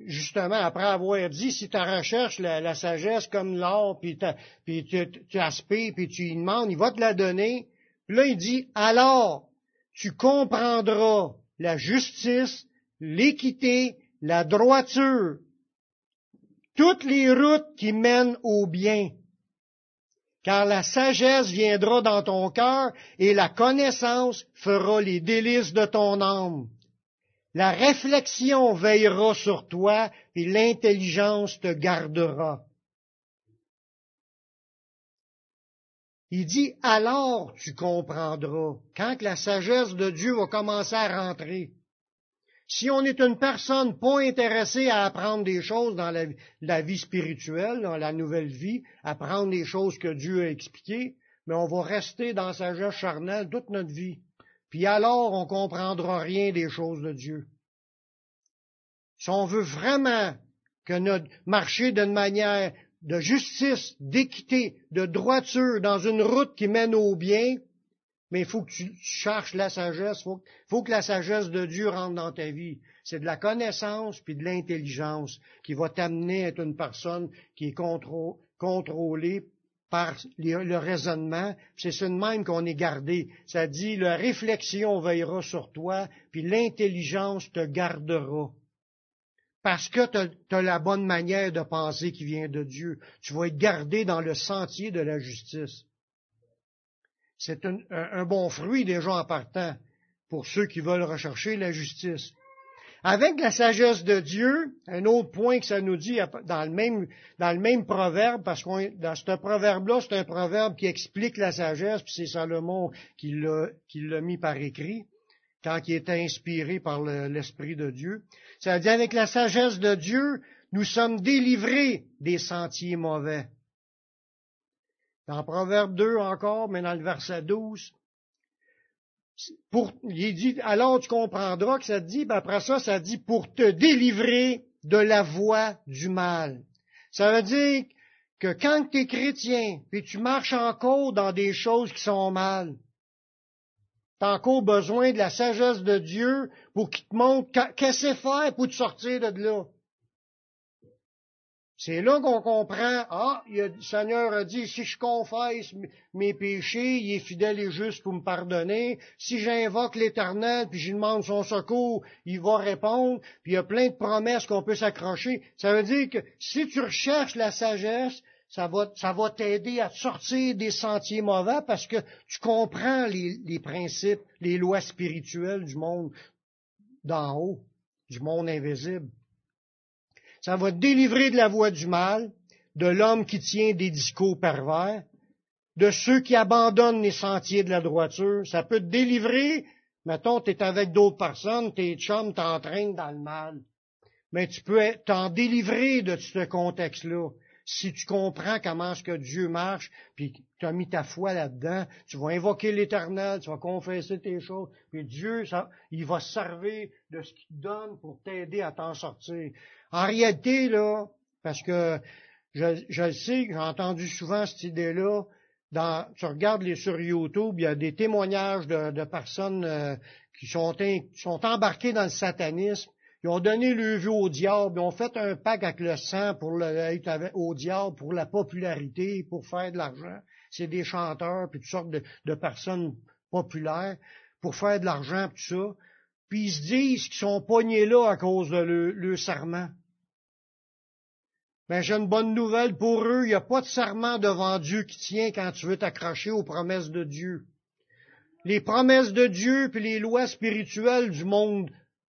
justement, après avoir dit, si tu recherches la, sagesse comme l'or, puis, tu, tu aspires, puis tu lui demandes, il va te la donner. Puis là, il dit, alors, tu comprendras la justice, l'équité, la droiture, toutes les routes qui mènent au bien. Car la sagesse viendra dans ton cœur et la connaissance fera les délices de ton âme. La réflexion veillera sur toi et l'intelligence te gardera. Il dit, alors tu comprendras, quand la sagesse de Dieu va commencer à rentrer. Si on est une personne pas intéressée à apprendre des choses dans la, vie spirituelle, dans la nouvelle vie, apprendre des choses que Dieu a expliquées, mais on va rester dans sa sagesse charnelle toute notre vie. Puis alors, on comprendra rien des choses de Dieu. Si on veut vraiment que notre marché d'une manière de justice, d'équité, de droiture dans une route qui mène au bien, mais il faut que tu cherches la sagesse, il faut, faut, que la sagesse de Dieu rentre dans ta vie. C'est de la connaissance puis de l'intelligence qui va t'amener à être une personne qui est contrôlée par le raisonnement, c'est ce même qu'on est gardé. Ça dit, la réflexion veillera sur toi, puis l'intelligence te gardera. Parce que tu as, la bonne manière de penser qui vient de Dieu. Tu vas être gardé dans le sentier de la justice. C'est un, un, bon fruit déjà en partant pour ceux qui veulent rechercher la justice. Avec la sagesse de Dieu, un autre point que ça nous dit dans le même, dans le même proverbe, parce que dans ce proverbe-là, c'est un proverbe qui explique la sagesse, puis c'est Salomon qui l'a mis par écrit, quand il était inspiré par l'Esprit de Dieu. Ça dire avec la sagesse de Dieu, nous sommes délivrés des sentiers mauvais. Dans Proverbe 2 encore, mais dans le verset 12, pour, il dit, alors tu comprendras que ça dit, ben après ça, ça dit pour te délivrer de la voie du mal. Ça veut dire que quand tu es chrétien, puis tu marches encore dans des choses qui sont mal, tu as encore besoin de la sagesse de Dieu pour qu'il te montre qu'est-ce que faire pour te sortir de là. C'est là qu'on comprend, ah, le Seigneur a dit, si je confesse mes péchés, il est fidèle et juste pour me pardonner. Si j'invoque l'Éternel, puis je demande son secours, il va répondre. Puis il y a plein de promesses qu'on peut s'accrocher. Ça veut dire que si tu recherches la sagesse, ça va, ça va t'aider à sortir des sentiers mauvais parce que tu comprends les principes, les lois spirituelles du monde d'en haut, du monde invisible. Ça va te délivrer de la voie du mal, de l'homme qui tient des discours pervers, de ceux qui abandonnent les sentiers de la droiture. Ça peut te délivrer. Mettons, tu es avec d'autres personnes, tes chums t'entraînent dans le mal. Mais tu peux t'en délivrer de ce contexte-là. Si tu comprends comment ce que Dieu marche, puis tu as mis ta foi là-dedans, tu vas invoquer l'Éternel, tu vas confesser tes choses, puis Dieu, il va se servir de ce qu'il donne pour t'aider à t'en sortir. En réalité, là, parce que je, je sais, j'ai entendu souvent cette idée-là, dans, tu regardes les sur YouTube, il y a des témoignages de, personnes euh, qui sont, embarquées dans le satanisme. Ils ont donné le vue au diable, ils ont fait un pacte avec le sang pour le, au diable, pour la popularité, pour faire de l'argent. C'est des chanteurs, puis toutes sortes de, personnes populaires, pour faire de l'argent, tout ça. Puis ils se disent qu'ils sont pognés là à cause de le, le serment. Mais j'ai une bonne nouvelle pour eux, il n'y a pas de serment devant Dieu qui tient quand tu veux t'accrocher aux promesses de Dieu. Les promesses de Dieu puis les lois spirituelles du monde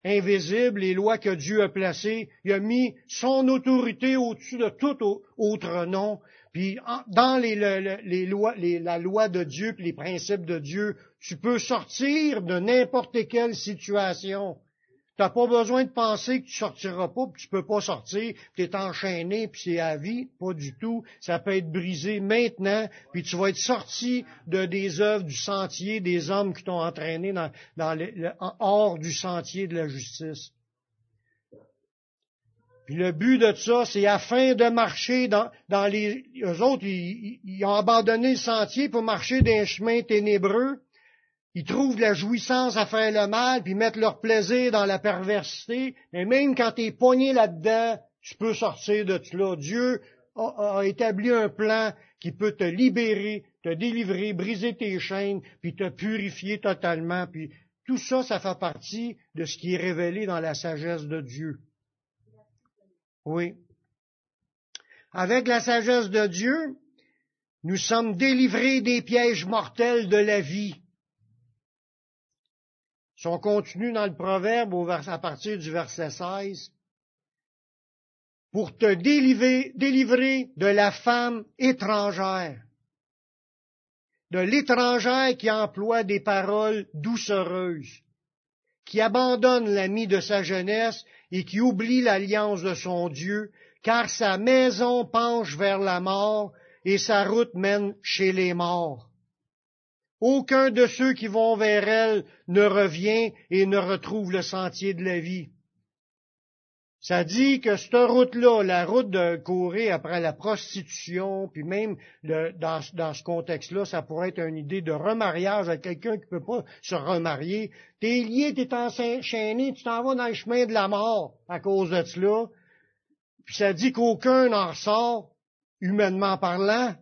invisible, les lois que Dieu a placées, il a mis son autorité au-dessus de tout autre nom. Puis dans les, lois, la loi de Dieu puis les principes de Dieu, tu peux sortir de n'importe quelle situation. Tu n'as pas besoin de penser que tu sortiras pas, puis tu peux pas sortir, tu es enchaîné, puis c'est à vie. Pas du tout. Ça peut être brisé maintenant, puis tu vas être sorti de des œuvres du sentier des hommes qui t'ont entraîné hors du sentier de la justice. Puis le but de ça, c'est afin de marcher dans, dans les... Eux autres, ils, ont abandonné le sentier pour marcher d'un chemin ténébreux, ils trouvent la jouissance à faire le mal, puis mettent leur plaisir dans la perversité. Et même quand tu es pogné là-dedans, tu peux sortir de là. Dieu a, établi un plan qui peut te libérer, te délivrer, briser tes chaînes, puis te purifier totalement. Puis tout ça, ça fait partie de ce qui est révélé dans la sagesse de Dieu. Oui. Avec la sagesse de Dieu, nous sommes délivrés des pièges mortels de la vie. Si on dans le proverbe à partir du verset 16, pour te délivrer, délivrer de la femme étrangère, de l'étrangère qui emploie des paroles doucereuses, qui abandonne l'ami de sa jeunesse et qui oublie l'alliance de son Dieu, car sa maison penche vers la mort et sa route mène chez les morts. Aucun de ceux qui vont vers elle ne revient et ne retrouve le sentier de la vie. Ça dit que cette route-là, la route de courir après la prostitution, puis même dans, ce contexte-là, ça pourrait être une idée de remariage avec quelqu'un qui ne peut pas se remarier. T'es lié, t'es enchaîné, tu t'en vas dans le chemin de la mort à cause de cela. Puis ça dit qu'aucun n'en ressort, humainement parlant,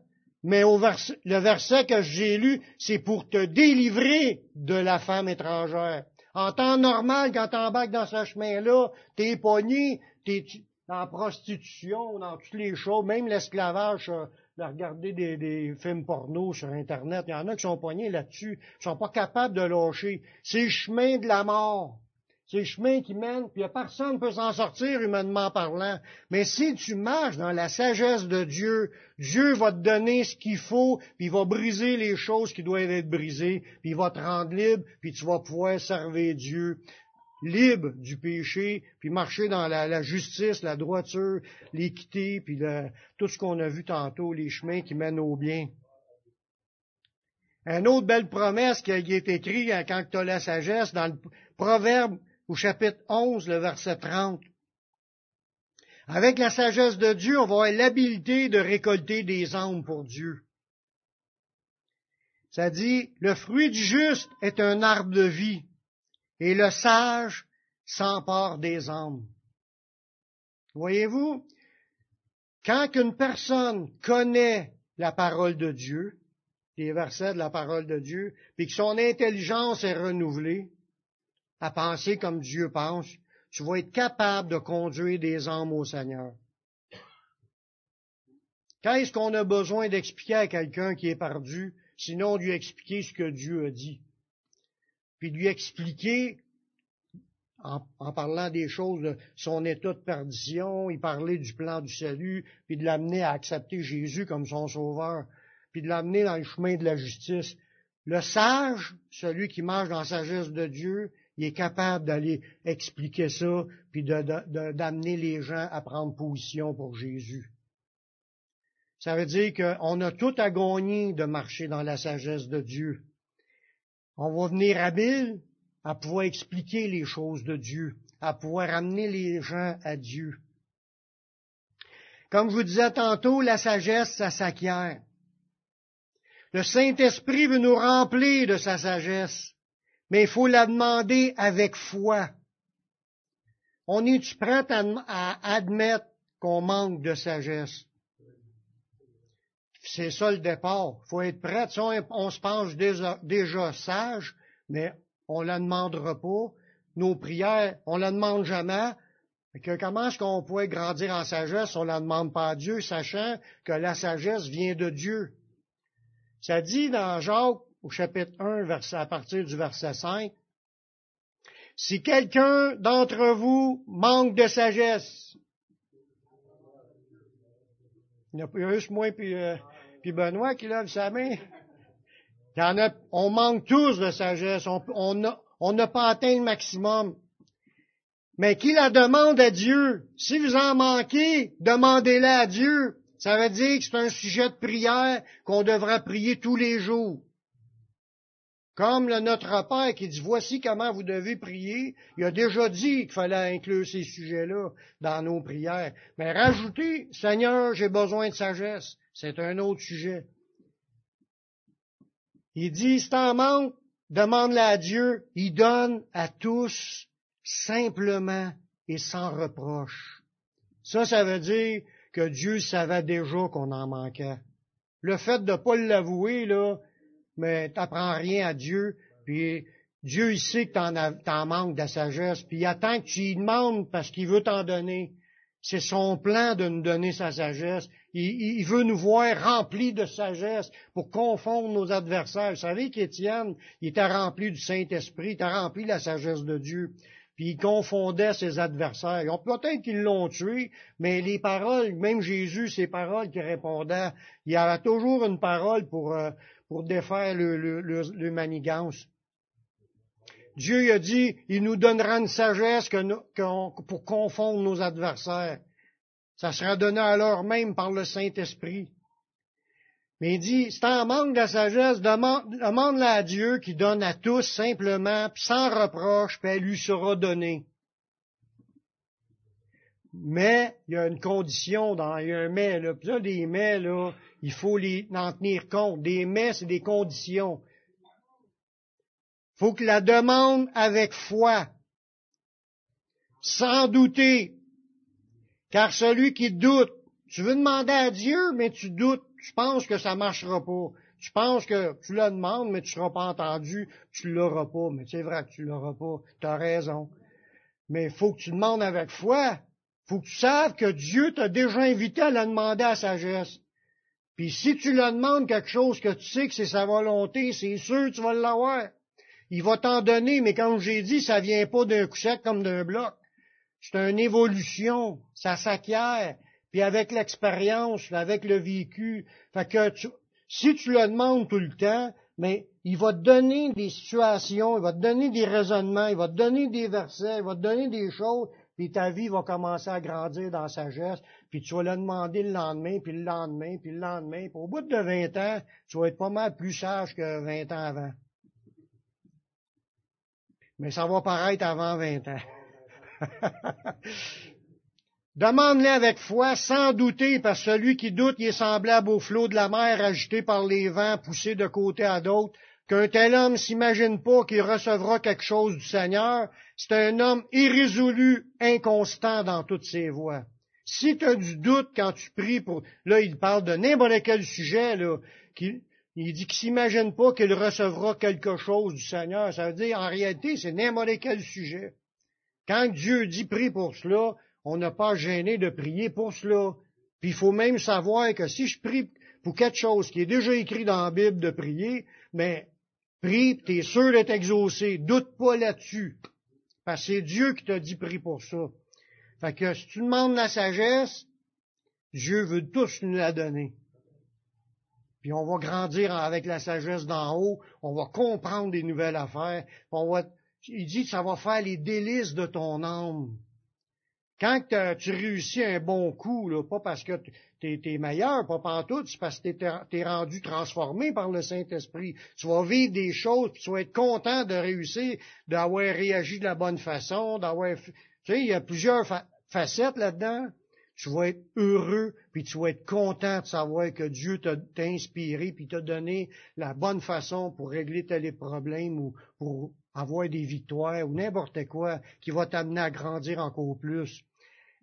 mais le verset que j'ai lu, c'est pour te délivrer de la femme étrangère. En temps normal, quand tu embarques dans ce chemin-là, t'es pogné, t'es en prostitution, dans toutes les choses, même l'esclavage, euh, de regarder des, des, films porno sur Internet, il y en a qui sont pognés là-dessus, qui sont pas capables de lâcher. C'est le chemin de la mort. C'est le chemin qui mène, puis personne ne peut s'en sortir humainement parlant. Mais si tu marches dans la sagesse de Dieu, Dieu va te donner ce qu'il faut, puis il va briser les choses qui doivent être brisées, puis il va te rendre libre, puis tu vas pouvoir servir Dieu libre du péché, puis marcher dans la, justice, la droiture, l'équité, puis tout ce qu'on a vu tantôt, les chemins qui mènent au bien. Une autre belle promesse qui été écrite quand tu as la sagesse dans le Proverbe au chapitre 11, le verset 30. Avec la sagesse de Dieu, on va avoir l'habilité de récolter des âmes pour Dieu. Ça dit, le fruit du juste est un arbre de vie, et le sage s'empare des âmes. Voyez-vous, quand une personne connaît la parole de Dieu, les versets de la parole de Dieu, puis que son intelligence est renouvelée, à penser comme Dieu pense, tu vas être capable de conduire des âmes au Seigneur. Qu'est-ce qu'on a besoin d'expliquer à quelqu'un qui est perdu, sinon lui expliquer ce que Dieu a dit? Puis lui expliquer en, parlant des choses de son état de perdition, il parlait du plan du salut, puis de l'amener à accepter Jésus comme son sauveur, puis de l'amener dans le chemin de la justice. Le sage, celui qui marche dans la sagesse de Dieu, il est capable d'aller expliquer ça, puis d'amener les gens à prendre position pour Jésus. Ça veut dire qu'on a tout à gagner de marcher dans la sagesse de Dieu. On va venir habile à pouvoir expliquer les choses de Dieu, à pouvoir amener les gens à Dieu. Comme je vous disais tantôt, la sagesse, ça s'acquiert. Le Saint-Esprit veut nous remplir de sa sagesse, mais il faut la demander avec foi. On est-tu prêt à admettre qu'on manque de sagesse? C'est ça le départ. Il faut être prêt. on, se pense déjà, sage, mais on la demandera pas. Nos prières, on ne la demande jamais. Comment est-ce qu'on pourrait grandir en sagesse? On ne la demande pas à Dieu, sachant que la sagesse vient de Dieu. Ça dit dans Jacques, au chapitre 1, verset, à partir du verset 5, si quelqu'un d'entre vous manque de sagesse, il n'y a juste moi puis, euh, puis Benoît qui lève sa main on manque tous de sagesse, on n'a pas atteint le maximum. Mais qui la demande à Dieu? Si vous en manquez, demandez-la à Dieu. Ça veut dire que c'est un sujet de prière qu'on devra prier tous les jours. Comme Notre Père qui dit, voici comment vous devez prier, il a déjà dit qu'il fallait inclure ces sujets-là dans nos prières. Mais rajoutez, Seigneur, j'ai besoin de sagesse, c'est un autre sujet. Il dit, si t'en manques, demande-la à Dieu. Il donne à tous simplement et sans reproche. Ça, ça veut dire que Dieu savait déjà qu'on en manquait. Le fait de ne pas l'avouer, là, mais t'apprends rien à Dieu, puis Dieu, il sait que t'en, en manques de sagesse, puis il attend que tu lui demandes parce qu'il veut t'en donner. C'est son plan de nous donner sa sagesse. Il, veut nous voir remplis de sagesse pour confondre nos adversaires. Vous savez qu'Étienne, il était rempli du Saint-Esprit, il était rempli de la sagesse de Dieu. Puis il confondait ses adversaires. Peut-être qu'ils l'ont tué, mais les paroles, même Jésus, ses paroles qui répondaient, il y avait toujours une parole pour, euh, pour défaire le, le, manigance. Dieu a dit, il nous donnera une sagesse pour confondre nos adversaires. Ça sera donné alors même par le Saint-Esprit. Mais il dit, si en manque de sagesse, demande-la à Dieu qui donne à tous simplement, sans reproche, puis elle lui sera donnée. Mais il y a une condition, dans, il y a un mais, là. Puis là, des mais, là, il faut les, en tenir compte. Des mais, c'est des conditions. Faut que la demande avec foi, sans douter, car celui qui doute, tu veux demander à Dieu, mais tu doutes, tu penses que ça marchera pas. Tu penses que tu le demandes, mais tu seras pas entendu, tu l'auras pas. Mais c'est vrai que tu l'auras pas. Tu as raison. Mais il faut que tu demandes avec foi. Faut que tu saches que Dieu t'a déjà invité à la demander à sagesse. Puis si tu le demandes quelque chose que tu sais que c'est sa volonté, c'est sûr que tu vas l'avoir. Il va t'en donner, mais comme j'ai dit, ça vient pas d'un coup sec comme d'un bloc. C'est une évolution, ça s'acquiert, puis avec l'expérience, avec le vécu. Fait que si tu le demandes tout le temps, mais il va te donner des situations, il va te donner des raisonnements, il va te donner des versets, il va te donner des choses, puis ta vie va commencer à grandir dans sa sagesse, puis tu vas le demander le lendemain, puis le lendemain, puis le lendemain. Puis au bout de 20 ans, tu vas être pas mal plus sage que 20 ans avant. Mais ça va paraître avant 20 ans. (laughs) Demande-le avec foi, sans douter, parce que celui qui doute, il est semblable au flot de la mer agité par les vents, poussé de côté à d'autre, qu'un tel homme s'imagine pas qu'il recevra quelque chose du Seigneur, c'est un homme irrésolu, inconstant dans toutes ses voies. Si tu as du doute quand tu pries pour, là, il parle de n'importe quel sujet, là, il dit qu'il s'imagine pas qu'il recevra quelque chose du Seigneur. Ça veut dire, en réalité, c'est n'importe quel sujet. Quand Dieu dit prie pour cela, on n'a pas gêné de prier pour cela. Puis il faut même savoir que si je prie pour quelque chose qui est déjà écrit dans la Bible de prier, mais prie, tu es sûr d'être exaucé. Doute pas là-dessus. Parce que c'est Dieu qui t'a dit prie pour ça. Fait que si tu demandes la sagesse, Dieu veut tous nous la donner. Puis on va grandir avec la sagesse d'en haut, on va comprendre des nouvelles affaires, on va, il dit que ça va faire les délices de ton âme. Quand tu réussis un bon coup, là, pas parce que tu es, meilleur, pas pantoute, c'est parce que tu es, rendu transformé par le Saint-Esprit. Tu vas vivre des choses, puis tu vas être content de réussir, d'avoir réagi de la bonne façon, d'avoir... Tu sais, il y a plusieurs facettes là-dedans. Tu vas être heureux, puis tu vas être content de savoir que Dieu t'a inspiré, puis t'a donné la bonne façon pour régler tes problèmes ou pour avoir des victoires ou n'importe quoi qui va t'amener à grandir encore plus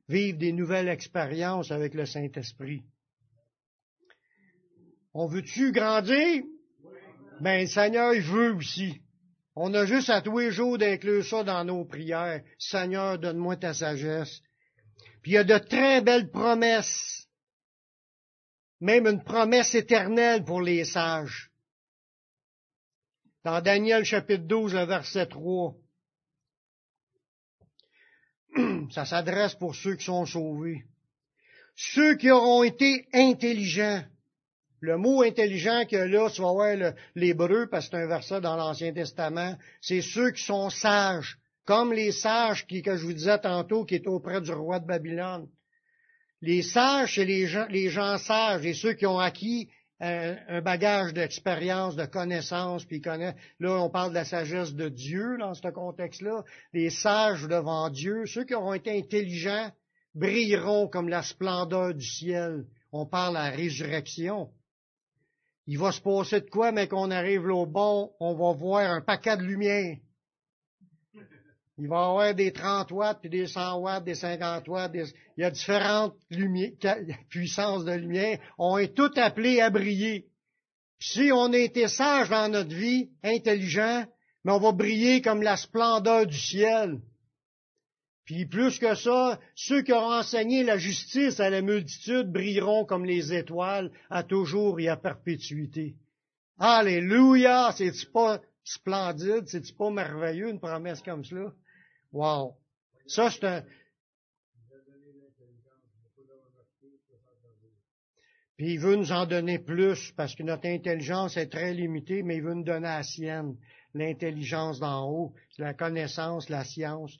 vivre des nouvelles expériences avec le Saint-Esprit. On veut-tu grandir? Ben, le Seigneur, il veut aussi. On a juste à tous les jours d'inclure ça dans nos prières. Seigneur, donne-moi ta sagesse. Puis il y a de très belles promesses. Même une promesse éternelle pour les sages. Dans Daniel chapitre 12, le verset 3. Ça s'adresse pour ceux qui sont sauvés. Ceux qui auront été intelligents. Le mot intelligent que là, tu vas voir l'hébreu, parce que c'est un verset dans l'Ancien Testament, c'est ceux qui sont sages, comme les sages qui, que je vous disais tantôt, qui étaient auprès du roi de Babylone. Les sages, c'est les gens, les gens sages, et ceux qui ont acquis un, bagage d'expérience, de connaissances, puis connaît. Là, on parle de la sagesse de Dieu dans ce contexte-là. Les sages devant Dieu, ceux qui auront été intelligents, brilleront comme la splendeur du ciel. On parle à la résurrection. Il va se passer de quoi, mais qu'on arrive là au bon, on va voir un paquet de lumière. Il va y avoir des 30 watts, puis des 100 watts, des 50 watts. Il y a différentes puissances de lumière. On est tous appelés à briller. si on a été dans notre vie, intelligent, mais on va briller comme la splendeur du ciel. Puis plus que ça, ceux qui auront enseigné la justice à la multitude brilleront comme les étoiles à toujours et à perpétuité. Alléluia! C'est-tu pas splendide? C'est-tu pas merveilleux une promesse comme cela? Wow! Ça, c'est un... Puis il veut nous en donner plus parce que notre intelligence est très limitée, mais il veut nous donner la sienne, l'intelligence d'en haut, la connaissance, la science.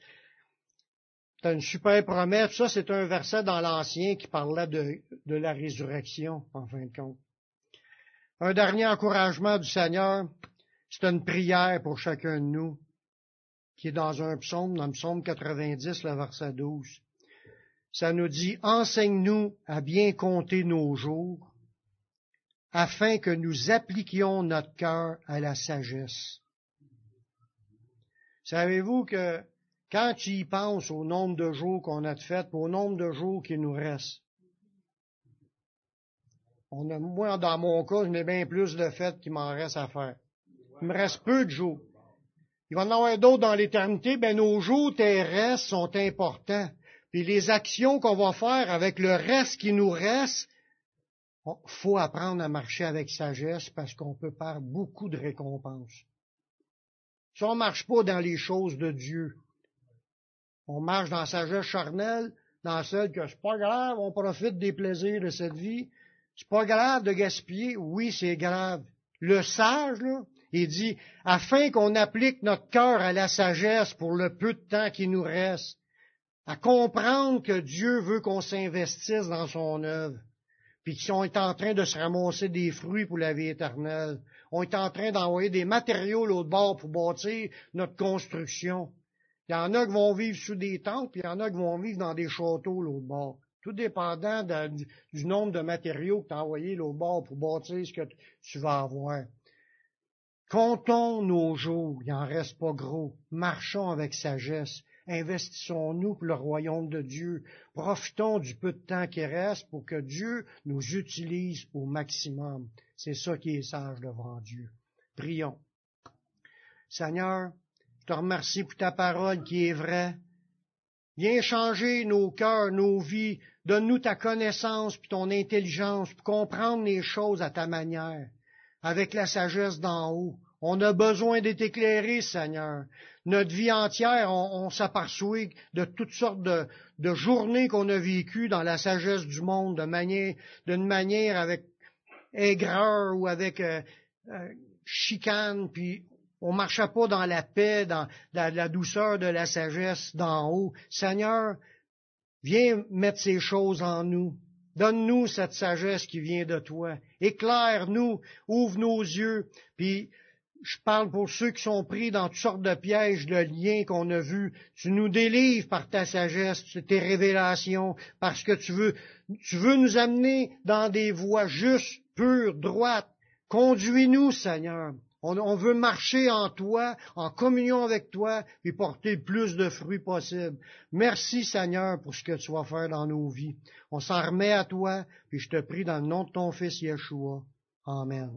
C'est une super promesse. Ça, c'est un verset dans l'Ancien qui parlait de, de la résurrection, en fin de compte. Un dernier encouragement du Seigneur, c'est une prière pour chacun de nous qui est dans un psaume, dans le psaume 90, le verset 12. Ça nous dit, enseigne-nous à bien compter nos jours, afin que nous appliquions notre cœur à la sagesse. Savez-vous que quand tu y penses au nombre de jours qu'on a de fait, au nombre de jours qui nous restent, on a, moi, dans mon cas, je n'ai bien plus de fêtes qu'il m'en reste à faire. Il me reste peu de jours. Il va en avoir d'autres dans l'éternité, ben nos jours terrestres sont importants. Puis les actions qu'on va faire avec le reste qui nous reste, faut apprendre à marcher avec sagesse parce qu'on peut perdre beaucoup de récompenses. Si on marche pas dans les choses de Dieu, on marche dans sagesse charnelle, dans celle que c'est pas grave, on profite des plaisirs de cette vie. C'est pas grave de gaspiller, oui, c'est grave. Le sage, là, il dit, afin qu'on applique notre cœur à la sagesse pour le peu de temps qui nous reste, à comprendre que Dieu veut qu'on s'investisse dans son œuvre, puis qu'on est en train de se ramasser des fruits pour la vie éternelle. On est en train d'envoyer des matériaux l'autre bord pour bâtir notre construction. Il y en a qui vont vivre sous des tentes, puis il y en a qui vont vivre dans des châteaux l'autre bord. Tout dépendant du, nombre de matériaux que tu as envoyés l'autre bord pour bâtir ce que tu vas avoir. Comptons nos jours, il n'en reste pas gros. Marchons avec sagesse. Investissons-nous pour le royaume de Dieu. Profitons du peu de temps qui reste pour que Dieu nous utilise au maximum. C'est ça qui est sage devant Dieu. Prions. Seigneur, je te remercie pour ta parole qui est vraie. Viens changer nos cœurs, nos vies. Donne-nous ta connaissance puis ton intelligence pour comprendre les choses à ta manière avec la sagesse d'en haut. On a besoin d'être éclairé, Seigneur. Notre vie entière, on, s'aperçoit de toutes sortes de, journées qu'on a vécues dans la sagesse du monde, d'une manière avec aigreur ou avec euh, euh, chicane, puis on marchait pas dans la paix, dans la douceur de la sagesse d'en haut. Seigneur, viens mettre ces choses en nous. Donne-nous cette sagesse qui vient de toi. Éclaire-nous, ouvre nos yeux, puis je parle pour ceux qui sont pris dans toutes sortes de pièges de liens qu'on a vus. Tu nous délivres par ta sagesse, tes révélations, parce que tu veux, tu veux nous amener dans des voies justes, pures, droites. Conduis-nous, Seigneur. On, veut marcher en toi, en communion avec toi, et porter le plus de fruits possible. Merci, Seigneur, pour ce que tu vas faire dans nos vies. On s'en remet à toi, et je te prie dans le nom de ton Fils Yeshua. Amen.